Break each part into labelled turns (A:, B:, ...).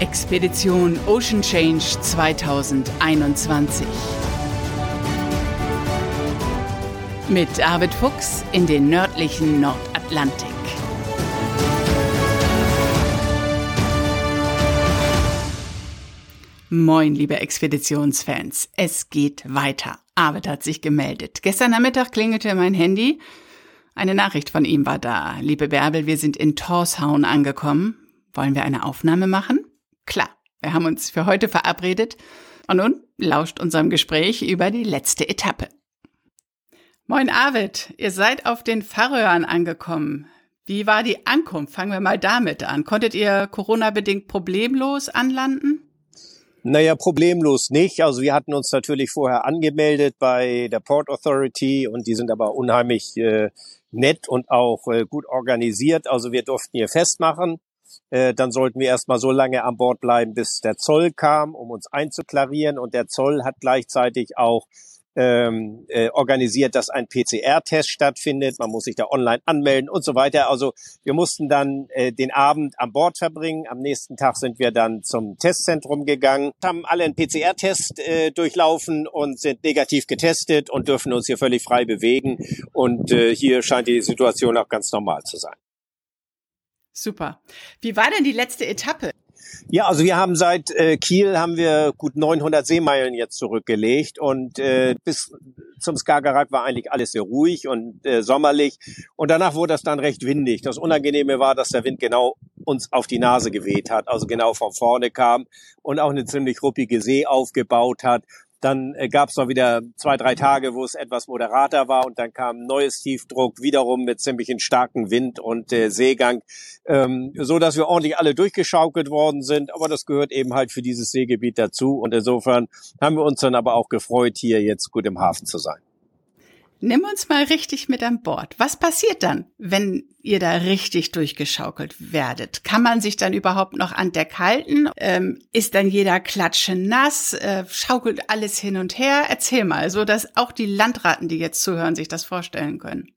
A: Expedition Ocean Change 2021. Mit Arvid Fuchs in den nördlichen Nordatlantik. Moin, liebe Expeditionsfans. Es geht weiter. Arvid hat sich gemeldet. Gestern Nachmittag klingelte mein Handy. Eine Nachricht von ihm war da. Liebe Bärbel, wir sind in Torshavn angekommen. Wollen wir eine Aufnahme machen? Klar, wir haben uns für heute verabredet und nun lauscht unserem Gespräch über die letzte Etappe. Moin Arvid, ihr seid auf den Färöern angekommen. Wie war die Ankunft? Fangen wir mal damit an. Konntet ihr Corona-bedingt problemlos anlanden?
B: Naja, problemlos nicht. Also wir hatten uns natürlich vorher angemeldet bei der Port Authority und die sind aber unheimlich äh, nett und auch äh, gut organisiert. Also wir durften hier festmachen. Äh, dann sollten wir erstmal so lange an Bord bleiben, bis der Zoll kam, um uns einzuklarieren. Und der Zoll hat gleichzeitig auch ähm, äh, organisiert, dass ein PCR-Test stattfindet. Man muss sich da online anmelden und so weiter. Also wir mussten dann äh, den Abend an Bord verbringen. Am nächsten Tag sind wir dann zum Testzentrum gegangen, haben alle einen PCR-Test äh, durchlaufen und sind negativ getestet und dürfen uns hier völlig frei bewegen. Und äh, hier scheint die Situation auch ganz normal zu sein.
A: Super. Wie war denn die letzte Etappe?
B: Ja, also wir haben seit äh, Kiel haben wir gut 900 Seemeilen jetzt zurückgelegt und äh, bis zum Skagerrak war eigentlich alles sehr ruhig und äh, sommerlich und danach wurde das dann recht windig. Das Unangenehme war, dass der Wind genau uns auf die Nase geweht hat, also genau von vorne kam und auch eine ziemlich ruppige See aufgebaut hat. Dann äh, gab es noch wieder zwei, drei Tage, wo es etwas moderater war und dann kam neues Tiefdruck, wiederum mit ziemlich starken Wind und äh, Seegang, ähm, so dass wir ordentlich alle durchgeschaukelt worden sind. Aber das gehört eben halt für dieses Seegebiet dazu und insofern haben wir uns dann aber auch gefreut, hier jetzt gut im Hafen zu sein.
A: Nimm uns mal richtig mit an Bord. Was passiert dann, wenn ihr da richtig durchgeschaukelt werdet? Kann man sich dann überhaupt noch an Deck halten? Ähm, ist dann jeder Klatsche nass? Äh, schaukelt alles hin und her? Erzähl mal, so dass auch die Landratten, die jetzt zuhören, sich das vorstellen können.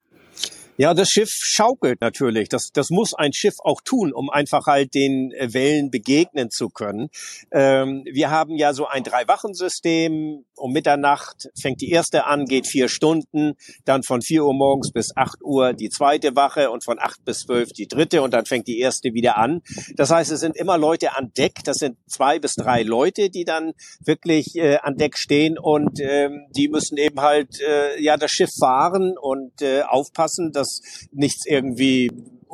B: Ja, das Schiff schaukelt natürlich. Das, das muss ein Schiff auch tun, um einfach halt den äh, Wellen begegnen zu können. Ähm, wir haben ja so ein Drei-Wachen-System. Um Mitternacht fängt die erste an, geht vier Stunden, dann von vier Uhr morgens bis acht Uhr die zweite Wache und von acht bis zwölf die dritte und dann fängt die erste wieder an. Das heißt, es sind immer Leute an Deck. Das sind zwei bis drei Leute, die dann wirklich äh, an Deck stehen und ähm, die müssen eben halt äh, ja das Schiff fahren und äh, aufpassen, dass nichts irgendwie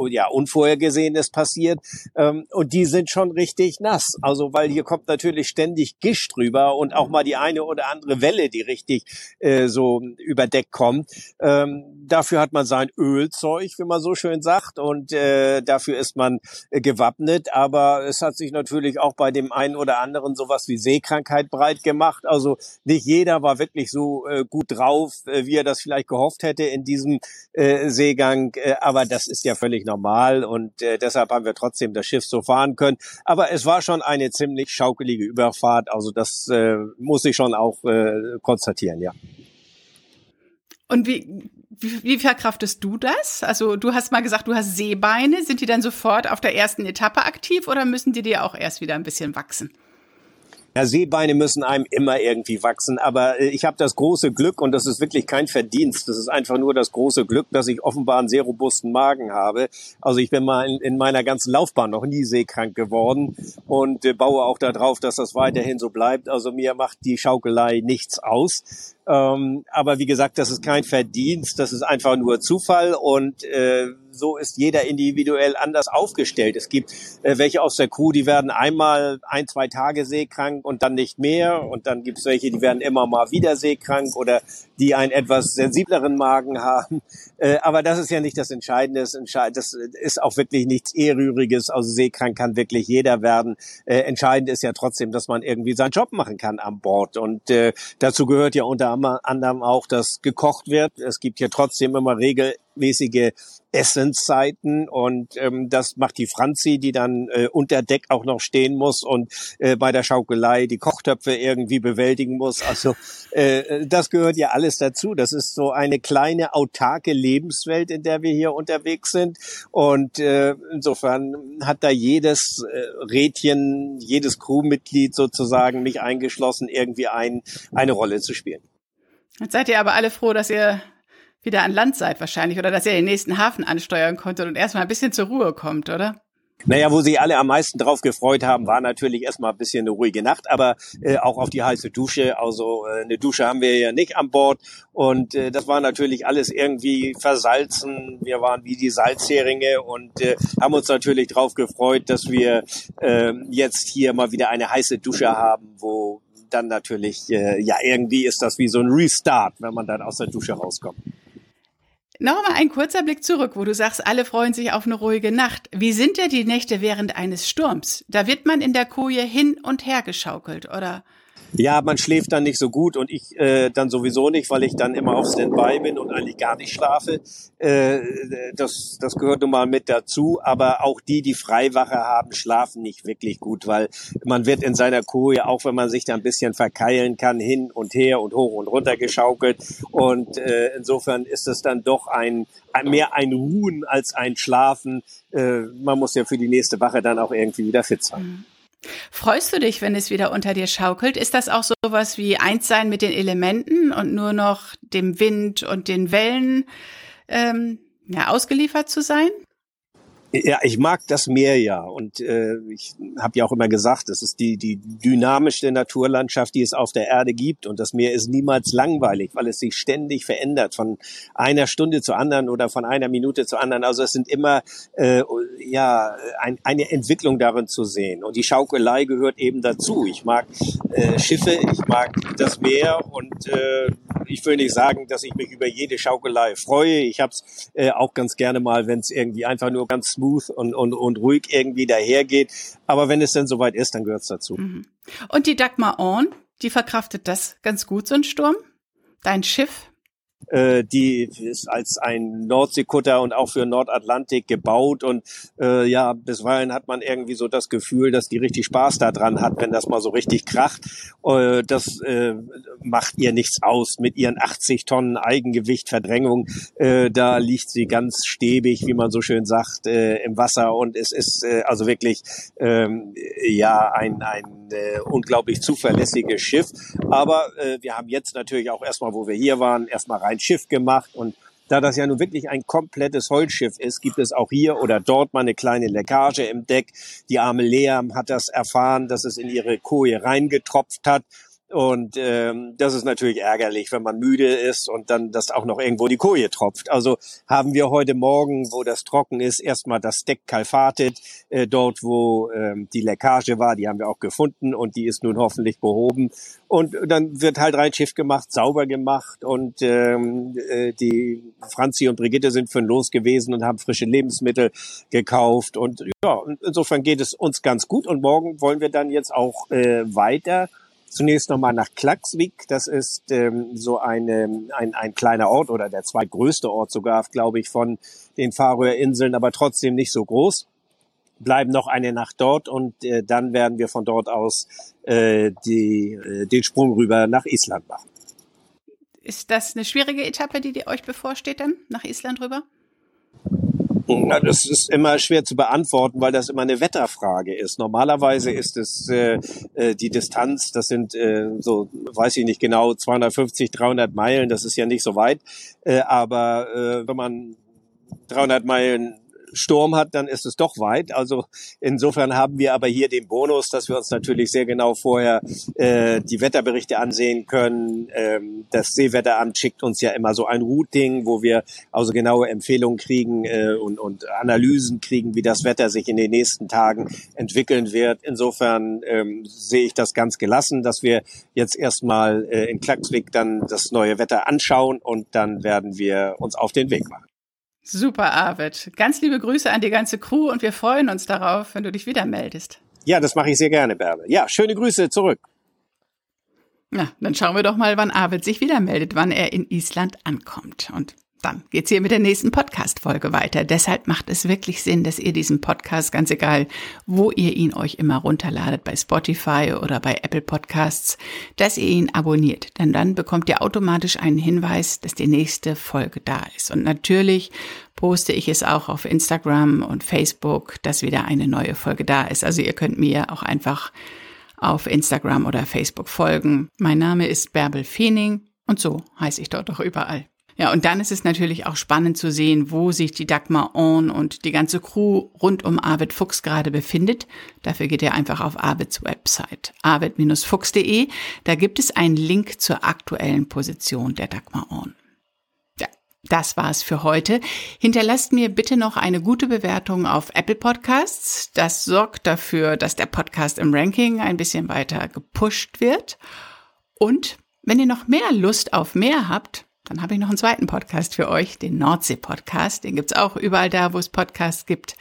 B: ja, Unvorhergesehenes passiert. Ähm, und die sind schon richtig nass. Also, weil hier kommt natürlich ständig Gischt drüber und auch mal die eine oder andere Welle, die richtig äh, so über Deck kommt. Ähm, dafür hat man sein Ölzeug, wie man so schön sagt, und äh, dafür ist man äh, gewappnet. Aber es hat sich natürlich auch bei dem einen oder anderen sowas wie Seekrankheit breit gemacht. Also nicht jeder war wirklich so äh, gut drauf, äh, wie er das vielleicht gehofft hätte in diesem äh, Seegang. Äh, aber das ist ja völlig normal und äh, deshalb haben wir trotzdem das Schiff so fahren können. Aber es war schon eine ziemlich schaukelige Überfahrt, also das äh, muss ich schon auch äh, konstatieren, ja.
A: Und wie, wie, wie verkraftest du das? Also du hast mal gesagt, du hast Seebeine. Sind die dann sofort auf der ersten Etappe aktiv oder müssen die dir auch erst wieder ein bisschen wachsen?
B: Ja, Seebeine müssen einem immer irgendwie wachsen, aber äh, ich habe das große Glück und das ist wirklich kein Verdienst. Das ist einfach nur das große Glück, dass ich offenbar einen sehr robusten Magen habe. Also ich bin mal in, in meiner ganzen Laufbahn noch nie seekrank geworden und äh, baue auch darauf, dass das weiterhin so bleibt. Also mir macht die Schaukelei nichts aus. Ähm, aber wie gesagt, das ist kein Verdienst, das ist einfach nur Zufall und äh, so ist jeder individuell anders aufgestellt. Es gibt äh, welche aus der Crew, die werden einmal ein, zwei Tage seekrank und dann nicht mehr. Und dann gibt es welche, die werden immer mal wieder seekrank oder die einen etwas sensibleren Magen haben. Äh, aber das ist ja nicht das Entscheidende. Das ist auch wirklich nichts Ehrrühriges. Also seekrank kann wirklich jeder werden. Äh, entscheidend ist ja trotzdem, dass man irgendwie seinen Job machen kann an Bord. Und äh, dazu gehört ja unter anderem auch, dass gekocht wird. Es gibt ja trotzdem immer regelmäßige Essenszeiten und ähm, das macht die Franzi, die dann äh, unter Deck auch noch stehen muss und äh, bei der Schaukelei die Kochtöpfe irgendwie bewältigen muss. Also äh, das gehört ja alles dazu. Das ist so eine kleine autarke Lebenswelt, in der wir hier unterwegs sind und äh, insofern hat da jedes äh, Rädchen, jedes Crewmitglied sozusagen mich eingeschlossen, irgendwie ein, eine Rolle zu spielen.
A: Jetzt seid ihr aber alle froh, dass ihr wieder an Land seid wahrscheinlich oder dass ihr den nächsten Hafen ansteuern konntet und erstmal ein bisschen zur Ruhe kommt, oder?
B: Naja, wo sich alle am meisten drauf gefreut haben, war natürlich erstmal ein bisschen eine ruhige Nacht, aber äh, auch auf die heiße Dusche. Also äh, eine Dusche haben wir ja nicht an Bord und äh, das war natürlich alles irgendwie versalzen. Wir waren wie die Salzheringe und äh, haben uns natürlich drauf gefreut, dass wir äh, jetzt hier mal wieder eine heiße Dusche haben, wo dann natürlich, äh, ja, irgendwie ist das wie so ein Restart, wenn man dann aus der Dusche rauskommt.
A: Noch mal ein kurzer Blick zurück, wo du sagst, alle freuen sich auf eine ruhige Nacht. Wie sind ja die Nächte während eines Sturms? Da wird man in der Koje hin und her geschaukelt, oder?
B: Ja, man schläft dann nicht so gut und ich äh, dann sowieso nicht, weil ich dann immer auf Standby bin und eigentlich gar nicht schlafe. Äh, das, das gehört nun mal mit dazu. Aber auch die, die Freiwache haben, schlafen nicht wirklich gut, weil man wird in seiner Koje, auch wenn man sich da ein bisschen verkeilen kann, hin und her und hoch und runter geschaukelt. Und äh, insofern ist es dann doch ein, ein mehr ein Ruhen als ein Schlafen. Äh, man muss ja für die nächste Wache dann auch irgendwie wieder fit sein. Mhm.
A: Freust du dich, wenn es wieder unter dir schaukelt? Ist das auch so was wie eins sein mit den Elementen und nur noch dem Wind und den Wellen ähm, ja, ausgeliefert zu sein?
B: Ja, ich mag das Meer ja und äh, ich habe ja auch immer gesagt, es ist die die dynamischste Naturlandschaft, die es auf der Erde gibt und das Meer ist niemals langweilig, weil es sich ständig verändert von einer Stunde zur anderen oder von einer Minute zur anderen. Also es sind immer äh, ja ein, eine Entwicklung darin zu sehen und die Schaukelei gehört eben dazu. Ich mag äh, Schiffe, ich mag das Meer und äh, ich will nicht sagen, dass ich mich über jede Schaukelei freue. Ich habe es äh, auch ganz gerne mal, wenn es irgendwie einfach nur ganz smooth und, und, und ruhig irgendwie dahergeht. Aber wenn es denn soweit ist, dann gehört es dazu. Mhm.
A: Und die Dagmar Orn, die verkraftet das ganz gut, so ein Sturm? Dein Schiff?
B: Äh, die ist als ein Nordseekutter und auch für Nordatlantik gebaut und äh, ja, bisweilen hat man irgendwie so das Gefühl, dass die richtig Spaß daran hat, wenn das mal so richtig kracht. Äh, das äh, macht ihr nichts aus mit ihren 80 Tonnen Eigengewicht, Verdrängung. Äh, da liegt sie ganz stäbig, wie man so schön sagt, äh, im Wasser und es ist äh, also wirklich ähm, ja ein, ein äh, unglaublich zuverlässiges Schiff. Aber äh, wir haben jetzt natürlich auch erstmal, wo wir hier waren, erstmal rein Schiff gemacht und da das ja nun wirklich ein komplettes Holzschiff ist, gibt es auch hier oder dort mal eine kleine Leckage im Deck. Die arme Lea hat das erfahren, dass es in ihre Koje reingetropft hat. Und ähm, das ist natürlich ärgerlich, wenn man müde ist und dann das auch noch irgendwo die Koje tropft. Also haben wir heute Morgen, wo das trocken ist, erstmal das Deck kalfatet, äh, dort wo ähm, die Leckage war, die haben wir auch gefunden und die ist nun hoffentlich behoben. Und dann wird halt rein Schiff gemacht, sauber gemacht und ähm, äh, die Franzi und Brigitte sind für los gewesen und haben frische Lebensmittel gekauft. Und ja, insofern geht es uns ganz gut und morgen wollen wir dann jetzt auch äh, weiter Zunächst nochmal nach Klaxvik. Das ist ähm, so eine, ein, ein kleiner Ort oder der zweitgrößte Ort sogar, glaube ich, von den Färöerinseln, aber trotzdem nicht so groß. Bleiben noch eine Nacht dort und äh, dann werden wir von dort aus äh, die, äh, den Sprung rüber nach Island machen.
A: Ist das eine schwierige Etappe, die, die euch bevorsteht dann, nach Island rüber?
B: Na, das ist immer schwer zu beantworten, weil das immer eine Wetterfrage ist. Normalerweise ist es äh, äh die Distanz, das sind äh, so, weiß ich nicht genau, 250, 300 Meilen, das ist ja nicht so weit. Äh, aber äh, wenn man 300 Meilen Sturm hat, dann ist es doch weit. Also insofern haben wir aber hier den Bonus, dass wir uns natürlich sehr genau vorher äh, die Wetterberichte ansehen können. Ähm, das Seewetteramt schickt uns ja immer so ein Routing, wo wir also genaue Empfehlungen kriegen äh, und, und Analysen kriegen, wie das Wetter sich in den nächsten Tagen entwickeln wird. Insofern ähm, sehe ich das ganz gelassen, dass wir jetzt erstmal äh, in Klaxvik dann das neue Wetter anschauen und dann werden wir uns auf den Weg machen.
A: Super, Arvid. Ganz liebe Grüße an die ganze Crew und wir freuen uns darauf, wenn du dich wieder meldest.
B: Ja, das mache ich sehr gerne, Bärbel. Ja, schöne Grüße zurück.
A: Ja, dann schauen wir doch mal, wann Arvid sich wieder meldet, wann er in Island ankommt. Und dann geht's hier mit der nächsten Podcast-Folge weiter. Deshalb macht es wirklich Sinn, dass ihr diesen Podcast, ganz egal, wo ihr ihn euch immer runterladet, bei Spotify oder bei Apple Podcasts, dass ihr ihn abonniert. Denn dann bekommt ihr automatisch einen Hinweis, dass die nächste Folge da ist. Und natürlich poste ich es auch auf Instagram und Facebook, dass wieder eine neue Folge da ist. Also ihr könnt mir auch einfach auf Instagram oder Facebook folgen. Mein Name ist Bärbel Feening und so heiße ich dort auch überall. Ja, und dann ist es natürlich auch spannend zu sehen, wo sich die Dagmar On und die ganze Crew rund um Arvid Fuchs gerade befindet. Dafür geht ihr einfach auf Arvids Website, arvid-fuchs.de. Da gibt es einen Link zur aktuellen Position der Dagmar On. Ja, das war's für heute. Hinterlasst mir bitte noch eine gute Bewertung auf Apple Podcasts. Das sorgt dafür, dass der Podcast im Ranking ein bisschen weiter gepusht wird. Und wenn ihr noch mehr Lust auf mehr habt, dann habe ich noch einen zweiten Podcast für euch, den Nordsee-Podcast. Den gibt's auch überall da, wo es Podcasts gibt.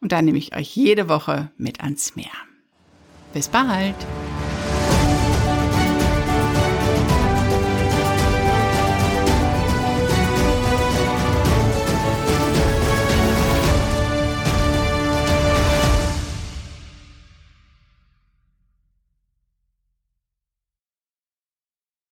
A: Und da nehme ich euch jede Woche mit ans Meer. Bis bald!